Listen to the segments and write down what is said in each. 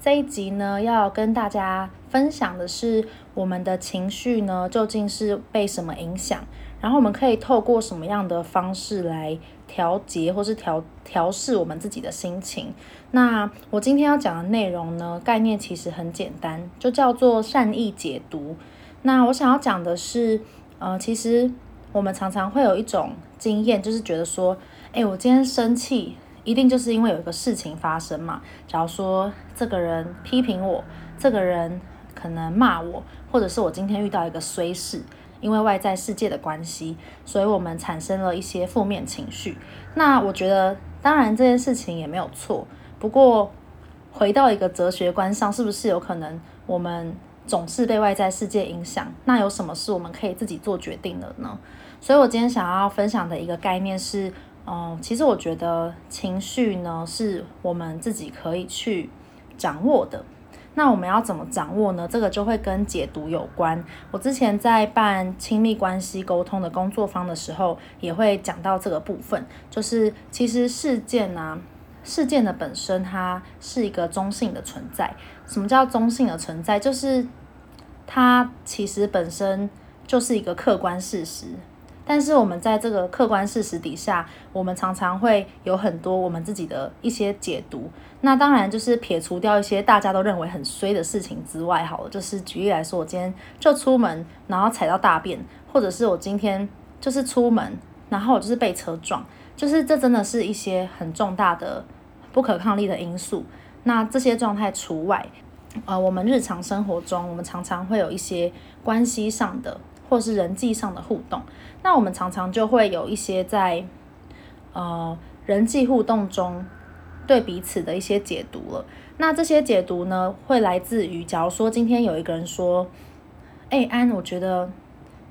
这一集呢，要跟大家分享的是我们的情绪呢，究竟是被什么影响？然后我们可以透过什么样的方式来调节或是调调试我们自己的心情？那我今天要讲的内容呢，概念其实很简单，就叫做善意解读。那我想要讲的是，呃，其实我们常常会有一种经验，就是觉得说，哎，我今天生气。一定就是因为有一个事情发生嘛。假如说这个人批评我，这个人可能骂我，或者是我今天遇到一个衰事，因为外在世界的关系，所以我们产生了一些负面情绪。那我觉得，当然这件事情也没有错。不过，回到一个哲学观上，是不是有可能我们总是被外在世界影响？那有什么是我们可以自己做决定的呢？所以我今天想要分享的一个概念是。嗯，其实我觉得情绪呢，是我们自己可以去掌握的。那我们要怎么掌握呢？这个就会跟解读有关。我之前在办亲密关系沟通的工作坊的时候，也会讲到这个部分。就是其实事件啊，事件的本身它是一个中性的存在。什么叫中性的存在？就是它其实本身就是一个客观事实。但是我们在这个客观事实底下，我们常常会有很多我们自己的一些解读。那当然就是撇除掉一些大家都认为很衰的事情之外，好了，就是举例来说，我今天就出门，然后踩到大便，或者是我今天就是出门，然后我就是被车撞，就是这真的是一些很重大的不可抗力的因素。那这些状态除外，呃，我们日常生活中，我们常常会有一些关系上的。或是人际上的互动，那我们常常就会有一些在呃人际互动中对彼此的一些解读了。那这些解读呢，会来自于，假如说今天有一个人说：“哎，安，我觉得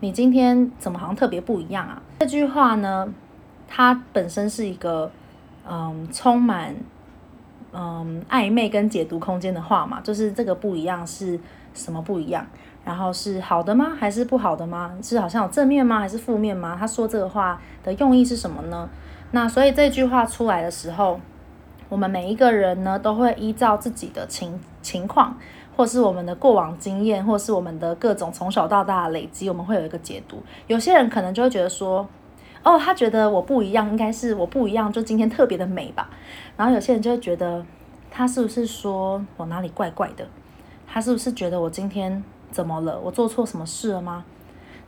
你今天怎么好像特别不一样啊？”这句话呢，它本身是一个嗯充满嗯暧昧跟解读空间的话嘛，就是这个不一样是什么不一样？然后是好的吗？还是不好的吗？是好像有正面吗？还是负面吗？他说这个话的用意是什么呢？那所以这句话出来的时候，我们每一个人呢，都会依照自己的情情况，或是我们的过往经验，或是我们的各种从小到大的累积，我们会有一个解读。有些人可能就会觉得说，哦，他觉得我不一样，应该是我不一样，就今天特别的美吧。然后有些人就会觉得，他是不是说我哪里怪怪的？他是不是觉得我今天？怎么了？我做错什么事了吗？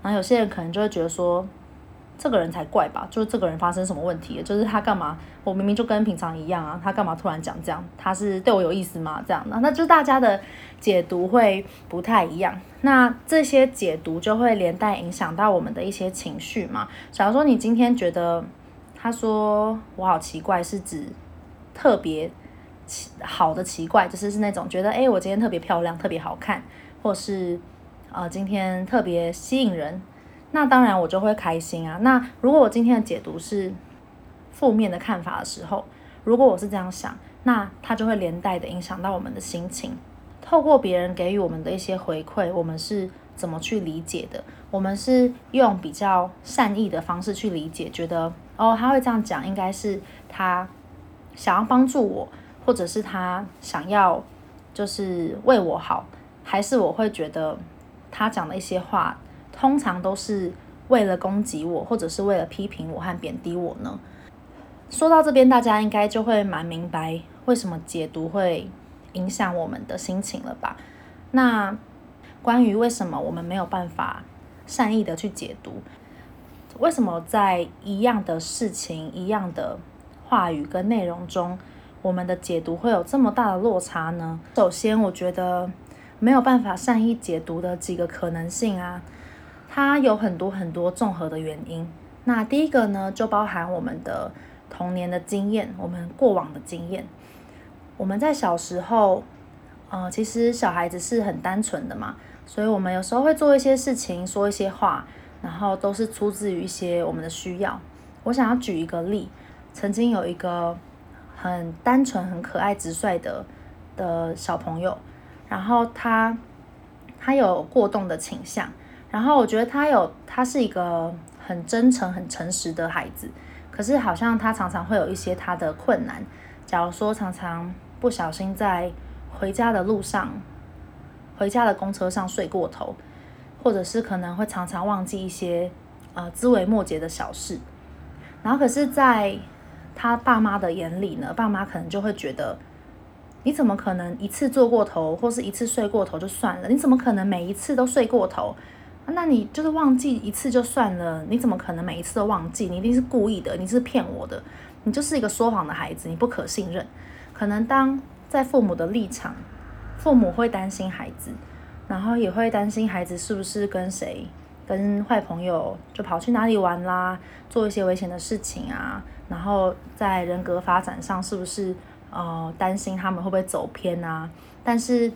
然后有些人可能就会觉得说，这个人才怪吧，就是这个人发生什么问题了？就是他干嘛？我明明就跟平常一样啊，他干嘛突然讲这样？他是对我有意思吗？这样的，那就是大家的解读会不太一样。那这些解读就会连带影响到我们的一些情绪嘛。假如说你今天觉得他说我好奇怪，是指特别奇好的奇怪，就是是那种觉得诶，我今天特别漂亮，特别好看。或是，呃，今天特别吸引人，那当然我就会开心啊。那如果我今天的解读是负面的看法的时候，如果我是这样想，那它就会连带的影响到我们的心情。透过别人给予我们的一些回馈，我们是怎么去理解的？我们是用比较善意的方式去理解，觉得哦，他会这样讲，应该是他想要帮助我，或者是他想要就是为我好。还是我会觉得他讲的一些话，通常都是为了攻击我，或者是为了批评我和贬低我呢？说到这边，大家应该就会蛮明白为什么解读会影响我们的心情了吧？那关于为什么我们没有办法善意的去解读，为什么在一样的事情、一样的话语跟内容中，我们的解读会有这么大的落差呢？首先，我觉得。没有办法善意解读的几个可能性啊，它有很多很多综合的原因。那第一个呢，就包含我们的童年的经验，我们过往的经验。我们在小时候，呃，其实小孩子是很单纯的嘛，所以我们有时候会做一些事情，说一些话，然后都是出自于一些我们的需要。我想要举一个例，曾经有一个很单纯、很可爱、直率的的小朋友，然后他他有过动的倾向，然后我觉得他有他是一个很真诚、很诚实的孩子，可是好像他常常会有一些他的困难，假如说常常不小心在回家的路上、回家的公车上睡过头，或者是可能会常常忘记一些呃枝微末节的小事。然后可是，在他爸妈的眼里呢，爸妈可能就会觉得，你怎么可能一次做过头，或是一次睡过头就算了？你怎么可能每一次都睡过头？那你就是忘记一次就算了，你怎么可能每一次都忘记？你一定是故意的，你是骗我的，你就是一个说谎的孩子，你不可信任。可能当在父母的立场，父母会担心孩子，然后也会担心孩子是不是跟谁。跟坏朋友就跑去哪里玩啦，做一些危险的事情啊，然后在人格发展上是不是呃担心他们会不会走偏啊？但是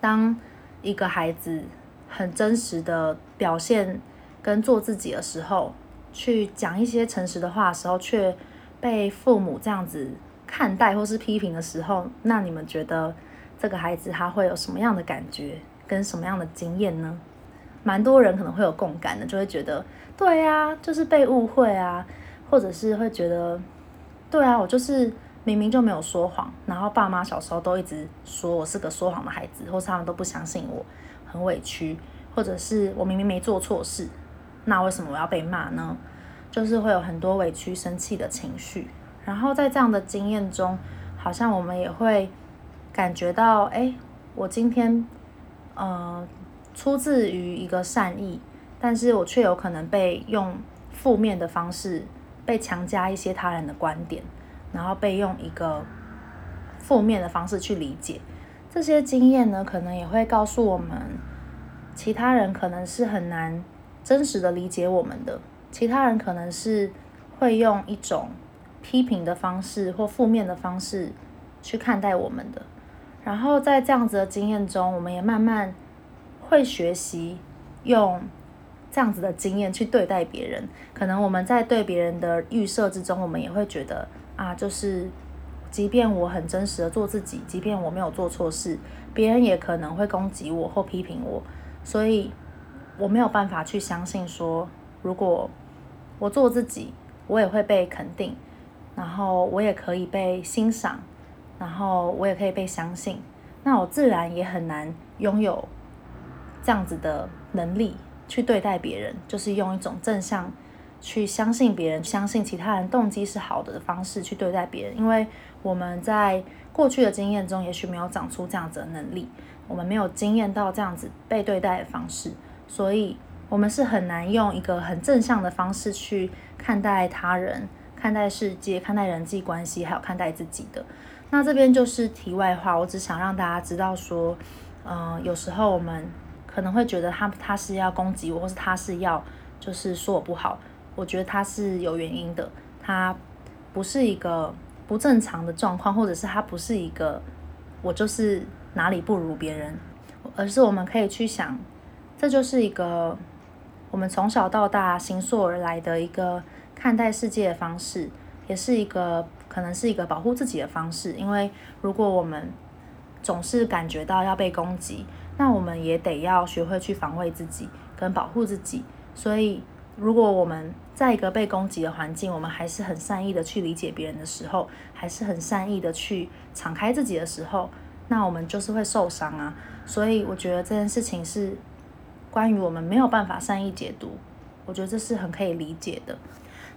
当一个孩子很真实的表现跟做自己的时候，去讲一些诚实的话的时候，却被父母这样子看待或是批评的时候，那你们觉得这个孩子他会有什么样的感觉跟什么样的经验呢？蛮多人可能会有共感的，就会觉得，对啊，就是被误会啊，或者是会觉得，对啊，我就是明明就没有说谎，然后爸妈小时候都一直说我是个说谎的孩子，或是他们都不相信我，很委屈，或者是我明明没做错事，那为什么我要被骂呢？就是会有很多委屈、生气的情绪，然后在这样的经验中，好像我们也会感觉到，哎，我今天，呃。出自于一个善意，但是我却有可能被用负面的方式被强加一些他人的观点，然后被用一个负面的方式去理解。这些经验呢，可能也会告诉我们，其他人可能是很难真实的理解我们的，其他人可能是会用一种批评的方式或负面的方式去看待我们的。然后在这样子的经验中，我们也慢慢。会学习用这样子的经验去对待别人，可能我们在对别人的预设之中，我们也会觉得啊，就是即便我很真实的做自己，即便我没有做错事，别人也可能会攻击我或批评我，所以我没有办法去相信说，如果我做自己，我也会被肯定，然后我也可以被欣赏，然后我也可以被相信，那我自然也很难拥有。这样子的能力去对待别人，就是用一种正向去相信别人，相信其他人动机是好的的方式去对待别人。因为我们在过去的经验中，也许没有长出这样子的能力，我们没有经验到这样子被对待的方式，所以我们是很难用一个很正向的方式去看待他人、看待世界、看待人际关系，还有看待自己的。那这边就是题外话，我只想让大家知道说，嗯、有时候我们。可能会觉得他他是要攻击我，或是他是要就是说我不好。我觉得他是有原因的，他不是一个不正常的状况，或者是他不是一个我就是哪里不如别人，而是我们可以去想，这就是一个我们从小到大形塑而来的一个看待世界的方式，也是一个可能是一个保护自己的方式。因为如果我们总是感觉到要被攻击，那我们也得要学会去防卫自己跟保护自己。所以，如果我们在一个被攻击的环境，我们还是很善意的去理解别人的时候，还是很善意的去敞开自己的时候，那我们就是会受伤啊。所以，我觉得这件事情是关于我们没有办法善意解读，我觉得这是很可以理解的。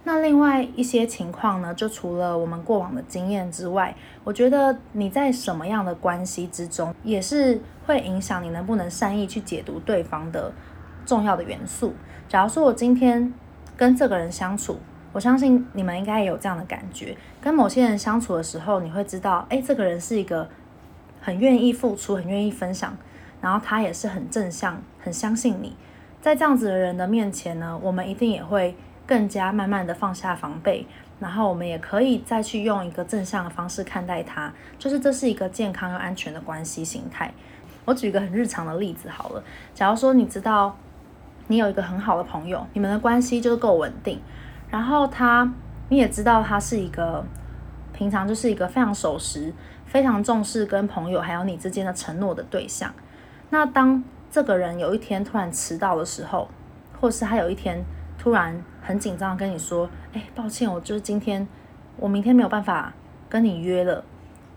那另外一些情况呢，就除了我们过往的经验之外，我觉得你在什么样的关系之中，也是会影响你能不能善意去解读对方的重要的元素。假如说我今天跟这个人相处，我相信你们应该也有这样的感觉，跟某些人相处的时候，你会知道，诶，这个人是一个很愿意付出、很愿意分享，然后他也是很正向、很相信你。在这样子的人的面前呢，我们一定也会。更加慢慢的放下防备，然后我们也可以再去用一个正向的方式看待它，就是这是一个健康又安全的关系形态。我举一个很日常的例子好了，假如说你知道你有一个很好的朋友，你们的关系就是够稳定，然后他你也知道他是一个平常就是一个非常守时、非常重视跟朋友还有你之间的承诺的对象。那当这个人有一天突然迟到的时候，或是他有一天突然很紧张跟你说：“哎，抱歉，我就是今天我明天没有办法跟你约了。”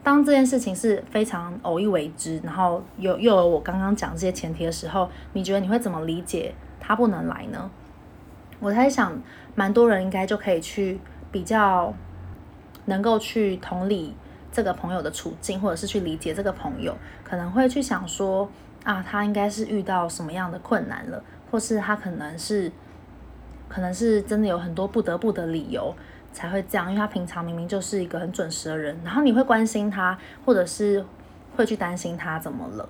当这件事情是非常偶一为之，然后有又有我刚刚讲这些前提的时候，你觉得你会怎么理解他不能来呢？我在想，蛮多人应该就可以去比较能够去同理这个朋友的处境，或者是去理解这个朋友，可能会去想说。啊，他应该是遇到什么样的困难了，或是他可能是，可能是真的有很多不得不的理由才会这样，因为他平常明明就是一个很准时的人，然后你会关心他，或者是会去担心他怎么了，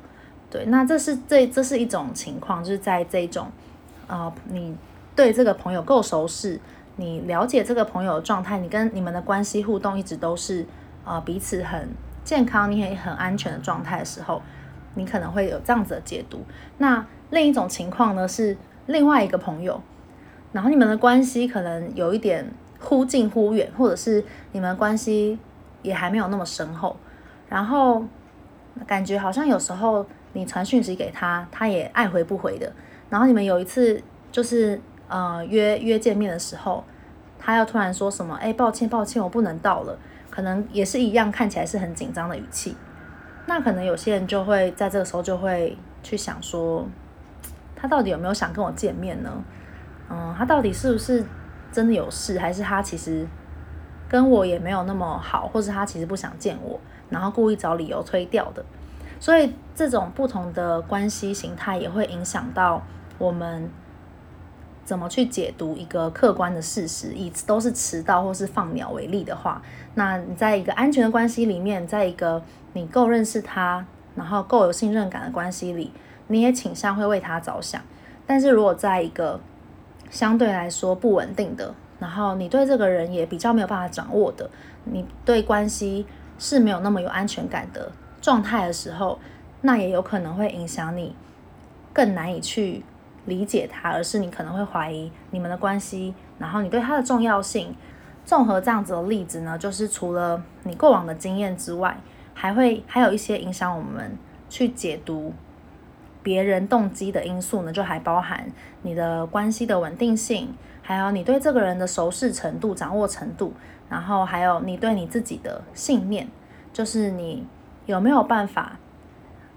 对，那这是这这是一种情况，就是在这种，呃，你对这个朋友够熟悉，你了解这个朋友的状态，你跟你们的关系互动一直都是呃彼此很健康，你也很安全的状态的时候。你可能会有这样子的解读。那另一种情况呢，是另外一个朋友，然后你们的关系可能有一点忽近忽远，或者是你们关系也还没有那么深厚，然后感觉好像有时候你传讯息给他，他也爱回不回的。然后你们有一次就是呃约约见面的时候，他又突然说什么：“哎，抱歉抱歉，我不能到了。”可能也是一样，看起来是很紧张的语气。那可能有些人就会在这个时候就会去想说，他到底有没有想跟我见面呢？嗯，他到底是不是真的有事，还是他其实跟我也没有那么好，或是他其实不想见我，然后故意找理由推掉的。所以这种不同的关系形态也会影响到我们怎么去解读一个客观的事实。以都是迟到或是放鸟为例的话，那你在一个安全的关系里面，在一个你够认识他，然后够有信任感的关系里，你也倾向会为他着想。但是如果在一个相对来说不稳定的，然后你对这个人也比较没有办法掌握的，你对关系是没有那么有安全感的状态的时候，那也有可能会影响你更难以去理解他，而是你可能会怀疑你们的关系，然后你对他的重要性。综合这样子的例子呢，就是除了你过往的经验之外，还会还有一些影响我们去解读别人动机的因素呢，就还包含你的关系的稳定性，还有你对这个人的熟识程度、掌握程度，然后还有你对你自己的信念，就是你有没有办法，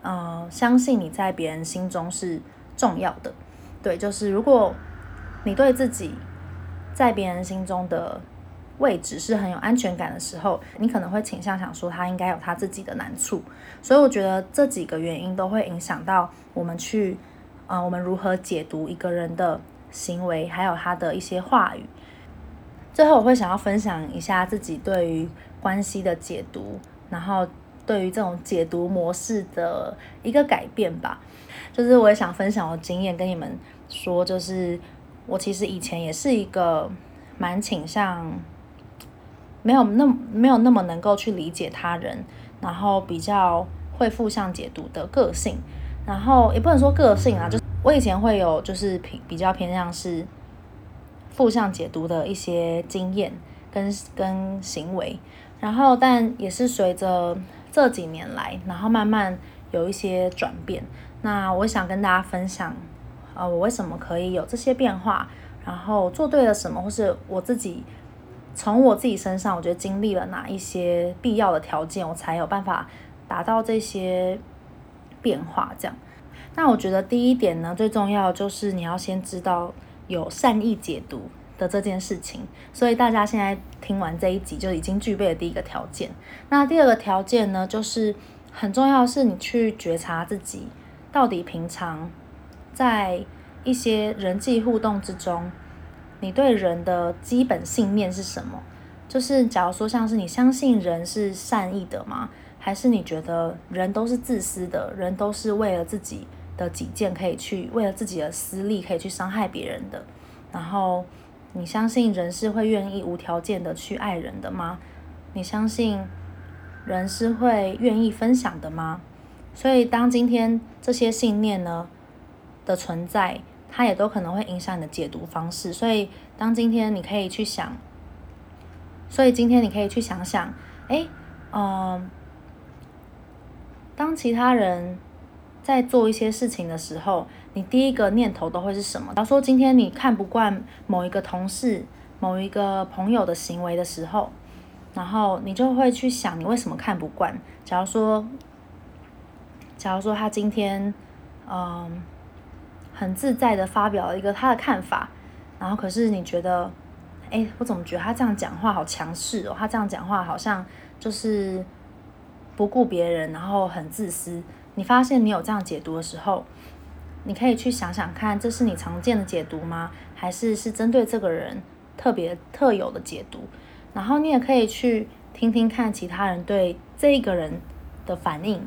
呃，相信你在别人心中是重要的。对，就是如果你对自己在别人心中的位置是很有安全感的时候，你可能会倾向想说他应该有他自己的难处，所以我觉得这几个原因都会影响到我们去，呃，我们如何解读一个人的行为，还有他的一些话语。最后，我会想要分享一下自己对于关系的解读，然后对于这种解读模式的一个改变吧。就是我也想分享我经验跟你们说，就是我其实以前也是一个蛮倾向。没有那么没有那么能够去理解他人，然后比较会负向解读的个性，然后也不能说个性啊，就是我以前会有就是比比较偏向是负向解读的一些经验跟跟行为，然后但也是随着这几年来，然后慢慢有一些转变。那我想跟大家分享，呃，我为什么可以有这些变化，然后做对了什么，或是我自己。从我自己身上，我觉得经历了哪一些必要的条件，我才有办法达到这些变化。这样，那我觉得第一点呢，最重要就是你要先知道有善意解读的这件事情。所以大家现在听完这一集，就已经具备了第一个条件。那第二个条件呢，就是很重要是你去觉察自己到底平常在一些人际互动之中。你对人的基本信念是什么？就是假如说像是你相信人是善意的吗？还是你觉得人都是自私的，人都是为了自己的己见可以去，为了自己的私利可以去伤害别人的？然后你相信人是会愿意无条件的去爱人的吗？你相信人是会愿意分享的吗？所以，当今天这些信念呢的存在，它也都可能会影响你的解读方式。所以，当今天你可以去想，所以今天你可以去想想，哎，嗯、当其他人在做一些事情的时候，你第一个念头都会是什么？假如说今天你看不惯某一个同事、某一个朋友的行为的时候，然后你就会去想，你为什么看不惯？假如说。假如说他今天，嗯，很自在的发表了一个他的看法，然后可是你觉得，哎，我怎么觉得他这样讲话好强势哦？他这样讲话好像就是不顾别人，然后很自私。你发现你有这样解读的时候，你可以去想想看，这是你常见的解读吗？还是是针对这个人特别特有的解读？然后你也可以去听听看其他人对这个人的反应。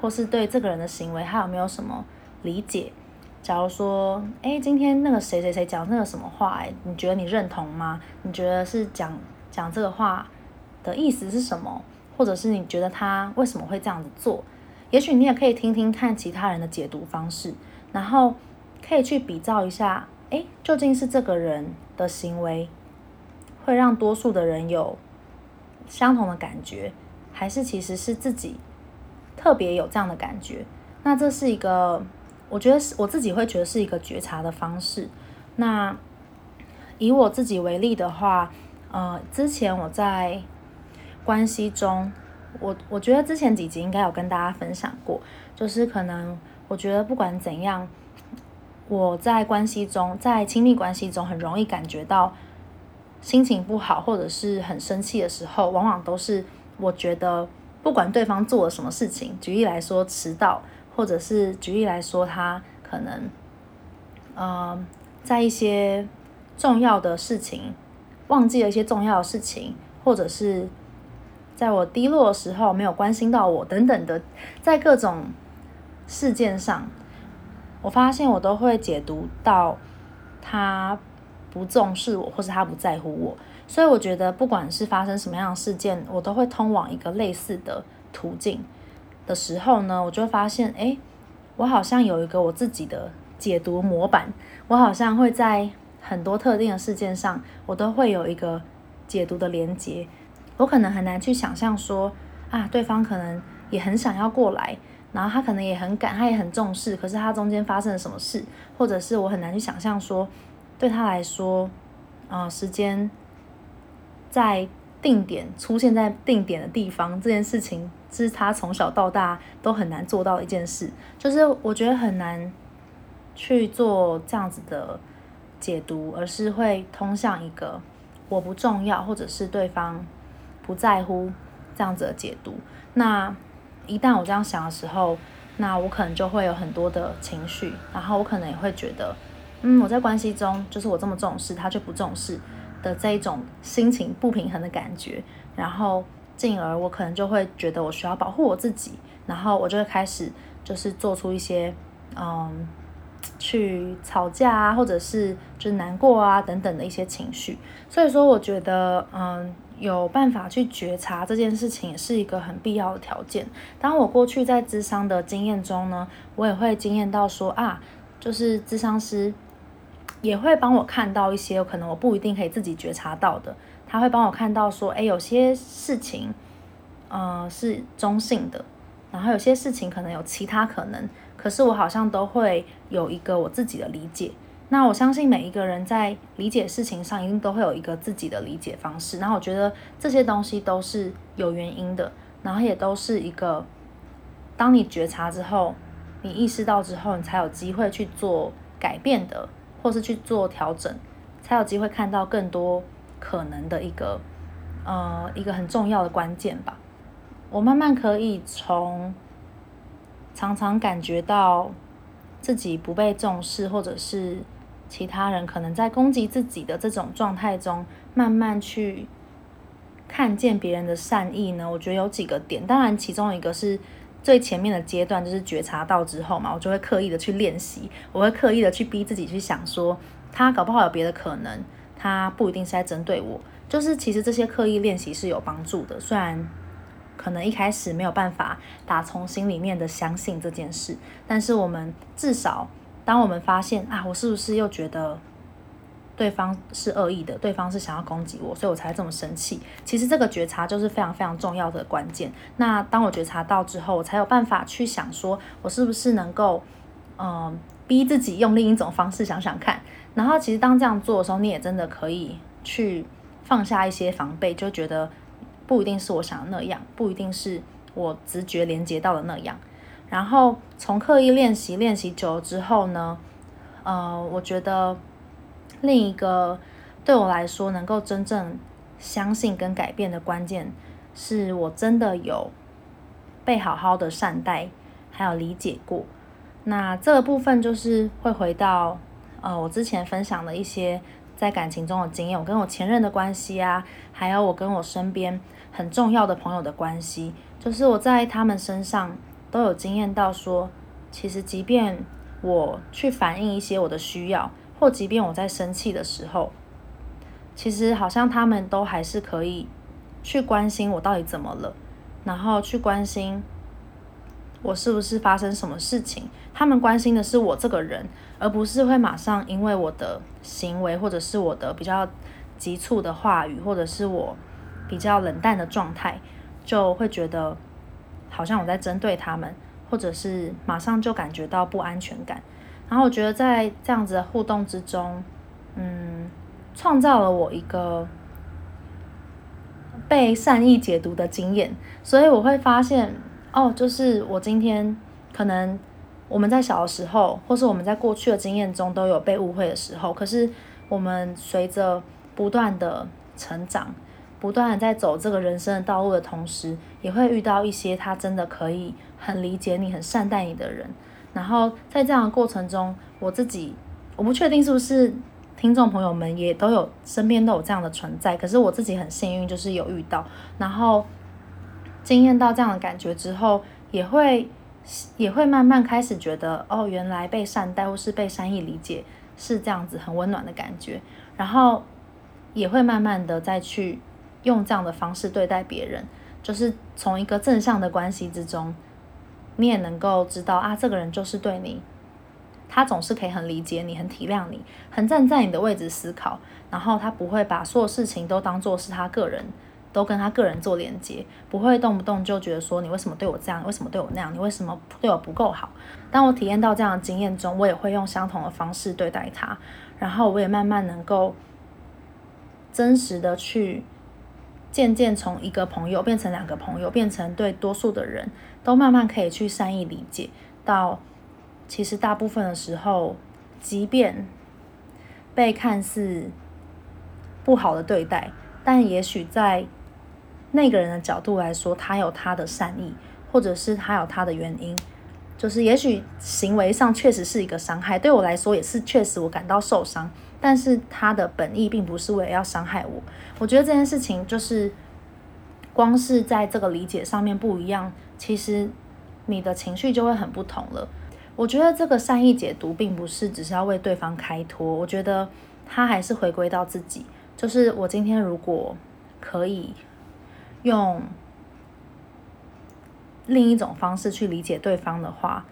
或是对这个人的行为，他有没有什么理解？假如说，哎，今天那个谁谁谁讲那个什么话，哎，你觉得你认同吗？你觉得是讲讲这个话的意思是什么？或者是你觉得他为什么会这样子做？也许你也可以听听看其他人的解读方式，然后可以去比照一下，哎，究竟是这个人的行为会让多数的人有相同的感觉，还是其实是自己？特别有这样的感觉，那这是一个，我觉得是我自己会觉得是一个觉察的方式。那以我自己为例的话，呃，之前我在关系中，我我觉得之前几集应该有跟大家分享过，就是可能我觉得不管怎样，我在关系中，在亲密关系中很容易感觉到心情不好或者是很生气的时候，往往都是我觉得。不管对方做了什么事情，举例来说迟到，或者是举例来说他可能，呃，在一些重要的事情忘记了一些重要的事情，或者是在我低落的时候没有关心到我等等的，在各种事件上，我发现我都会解读到他不重视我，或是他不在乎我。所以我觉得，不管是发生什么样的事件，我都会通往一个类似的途径的时候呢，我就发现，哎，我好像有一个我自己的解读模板，我好像会在很多特定的事件上，我都会有一个解读的连接。我可能很难去想象说，啊，对方可能也很想要过来，然后他可能也很赶，他也很重视，可是他中间发生了什么事，或者是我很难去想象说，对他来说，啊、呃，时间。在定点出现在定点的地方，这件事情是他从小到大都很难做到的一件事。就是我觉得很难去做这样子的解读，而是会通向一个我不重要，或者是对方不在乎这样子的解读。那一旦我这样想的时候，那我可能就会有很多的情绪，然后我可能也会觉得，嗯，我在关系中就是我这么重视，他却不重视。的这一种心情不平衡的感觉，然后进而我可能就会觉得我需要保护我自己，然后我就会开始就是做出一些嗯，去吵架啊，或者是就是难过啊等等的一些情绪。所以说，我觉得嗯，有办法去觉察这件事情也是一个很必要的条件。当我过去在咨商的经验中呢，我也会经验到说啊，就是咨商师。也会帮我看到一些可能我不一定可以自己觉察到的，他会帮我看到说，哎，有些事情，呃，是中性的，然后有些事情可能有其他可能，可是我好像都会有一个我自己的理解。那我相信每一个人在理解事情上一定都会有一个自己的理解方式，然后我觉得这些东西都是有原因的，然后也都是一个，当你觉察之后，你意识到之后，你才有机会去做改变的。或是去做调整，才有机会看到更多可能的一个，呃，一个很重要的关键吧。我慢慢可以从常常感觉到自己不被重视，或者是其他人可能在攻击自己的这种状态中，慢慢去看见别人的善意呢。我觉得有几个点，当然其中一个是。最前面的阶段就是觉察到之后嘛，我就会刻意的去练习，我会刻意的去逼自己去想说，他搞不好有别的可能，他不一定是在针对我。就是其实这些刻意练习是有帮助的，虽然可能一开始没有办法打从心里面的相信这件事，但是我们至少当我们发现啊，我是不是又觉得对方是恶意的，对方是想要攻击我，所以我才这么生气。其实这个觉察就是非常非常重要的关键。那当我觉察到之后，我才有办法去想说，我是不是能够嗯、逼自己用另一种方式想想看。然后其实当这样做的时候，你也真的可以去。放下一些防备，就觉得不一定是我想的那样，不一定是我直觉连接到的那样。然后从刻意练习练习久了之后呢，呃，我觉得另一个对我来说能够真正相信跟改变的关键，是我真的有被好好的善待，还有理解过。那这个部分就是会回到呃我之前分享的一些。在感情中的经验，我跟我前任的关系啊，还有我跟我身边很重要的朋友的关系，就是我在他们身上都有经验到说，其实即便我去反映一些我的需要，或即便我在生气的时候，其实好像他们都还是可以去关心我到底怎么了，然后去关心。我是不是发生什么事情？他们关心的是我这个人，而不是会马上因为我的行为，或者是我的比较急促的话语，或者是我比较冷淡的状态，就会觉得好像我在针对他们，或者是马上就感觉到不安全感。然后我觉得在这样子的互动之中，嗯，创造了我一个被善意解读的经验，所以我会发现。哦，就是我今天可能我们在小的时候，或是我们在过去的经验中都有被误会的时候。可是我们随着不断的成长，不断的在走这个人生的道路的同时，也会遇到一些他真的可以很理解你、很善待你的人。然后在这样的过程中，我自己我不确定是不是听众朋友们也都有身边都有这样的存在。可是我自己很幸运，就是有遇到，然后。经验到这样的感觉之后，也会也会慢慢开始觉得，哦，原来被善待或是被善意理解是这样子很温暖的感觉，然后也会慢慢的再去用这样的方式对待别人，就是从一个正向的关系之中，你也能够知道啊，这个人就是对你，他总是可以很理解你，很体谅你，很站在你的位置思考，然后他不会把所有事情都当做是他个人。都跟他个人做连接，不会动不动就觉得说，你为什么对我这样，为什么对我那样，你为什么对我不够好？当我体验到这样的经验中，我也会用相同的方式对待他，然后我也慢慢能够真实的去渐渐从一个朋友变成两个朋友，变成对多数的人都慢慢可以去善意理解到，其实大部分的时候，即便被看似不好的对待，但也许在那个人的角度来说，他有他的善意，或者是他有他的原因，就是也许行为上确实是一个伤害，对我来说也是确实我感到受伤，但是他的本意并不是为了要伤害我。我觉得这件事情就是光是在这个理解上面不一样，其实你的情绪就会很不同了。我觉得这个善意解读并不是只是要为对方开脱，我觉得他还是回归到自己，就是我今天如果可以。用另一种方式去理解对方的话，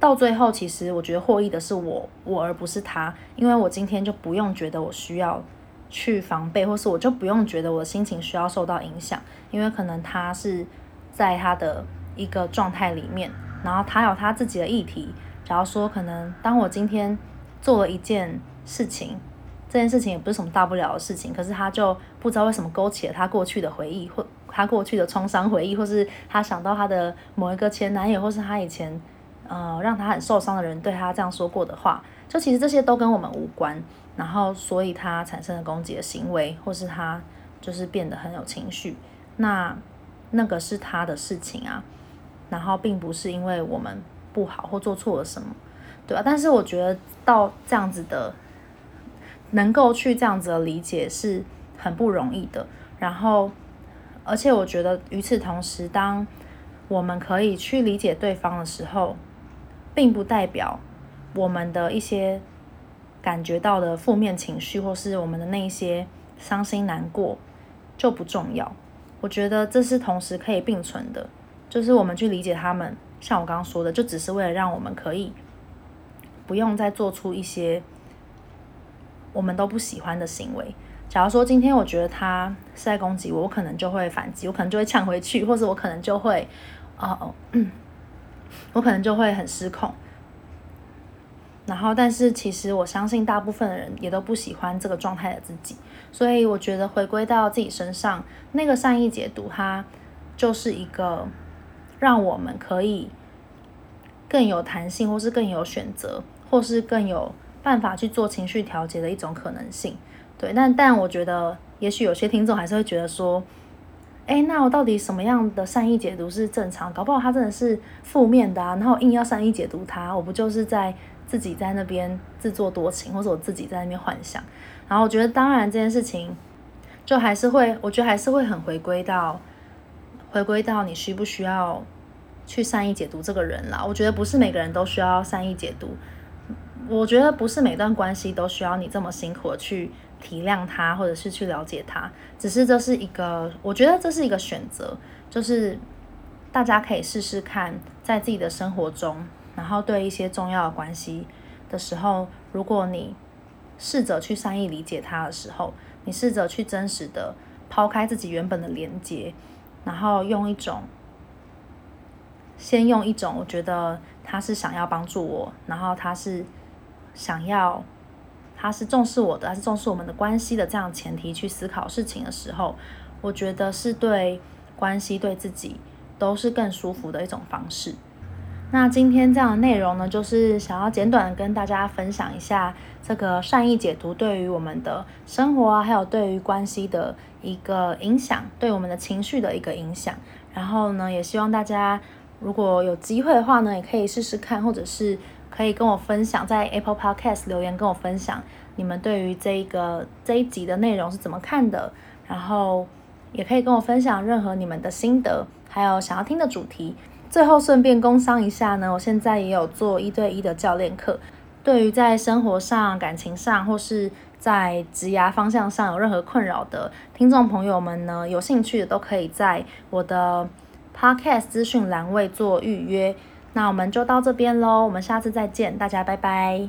到最后，其实我觉得获益的是我，我而不是他，因为我今天就不用觉得我需要去防备，或是我就不用觉得我的心情需要受到影响，因为可能他是在他的一个状态里面，然后他有他自己的议题。假如说，可能当我今天做了一件事情，这件事情也不是什么大不了的事情，可是他就不知道为什么勾起了他过去的回忆，或他过去的创伤回忆，或是他想到他的某一个前男友，或是他以前呃让他很受伤的人对他这样说过的话，就其实这些都跟我们无关。然后所以他产生了攻击的行为，或是他就是变得很有情绪，那那个是他的事情啊。然后并不是因为我们不好或做错了什么，对吧？但是我觉得到这样子的。能够去这样子的理解是很不容易的，然后，而且我觉得与此同时，当我们可以去理解对方的时候，并不代表我们的一些感觉到的负面情绪，或是我们的那一些伤心难过，就不重要。我觉得这是同时可以并存的，就是我们去理解他们，像我刚刚说的，就只是为了让我们可以不用再做出一些我们都不喜欢的行为。假如说今天我觉得他是在攻击我，我可能就会反击，我可能就会呛回去，或者我可能就会，哦，我可能就会很失控。然后，但是其实我相信大部分的人也都不喜欢这个状态的自己，所以我觉得回归到自己身上，那个善意解读，它就是一个让我们可以更有弹性，或是更有选择，或是更有办法去做情绪调节的一种可能性。对，但但我觉得，也许有些听众还是会觉得说，哎，那我到底什么样的善意解读是正常？搞不好他真的是负面的啊，然后硬要善意解读他，我不就是在自己在那边自作多情，或者我自己在那边幻想？然后我觉得，当然这件事情，就还是会，我觉得还是会很回归到，回归到你需不需要去善意解读这个人啦。我觉得不是每个人都需要善意解读，我觉得不是每段关系都需要你这么辛苦的去。体谅他，或者是去了解他，只是这是一个，我觉得这是一个选择，就是大家可以试试看，在自己的生活中，然后对一些重要的关系的时候，如果你试着去善意理解他的时候，你试着去真实的抛开自己原本的连接，然后用一种，先用一种，我觉得他是想要帮助我，然后他是想要。他是重视我的，还是重视我们的关系的？这样前提去思考事情的时候，我觉得是对关系、对自己都是更舒服的一种方式。那今天这样的内容呢，就是想要简短的跟大家分享一下这个善意解读对于我们的生活啊，还有对于关系的一个影响，对我们的情绪的一个影响。然后呢，也希望大家如果有机会的话呢，也可以试试看，或者是。可以跟我分享，在 Apple Podcast 留言跟我分享你们对于这一个这一集的内容是怎么看的，然后也可以跟我分享任何你们的心得，还有想要听的主题。最后顺便工商一下呢，我现在也有做一对一的教练课，对于在生活上、感情上或是在职涯方向上有任何困扰的听众朋友们呢，有兴趣的都可以在我的 Podcast 资讯栏位做预约。那我们就到这边喽，我们下次再见，大家拜拜。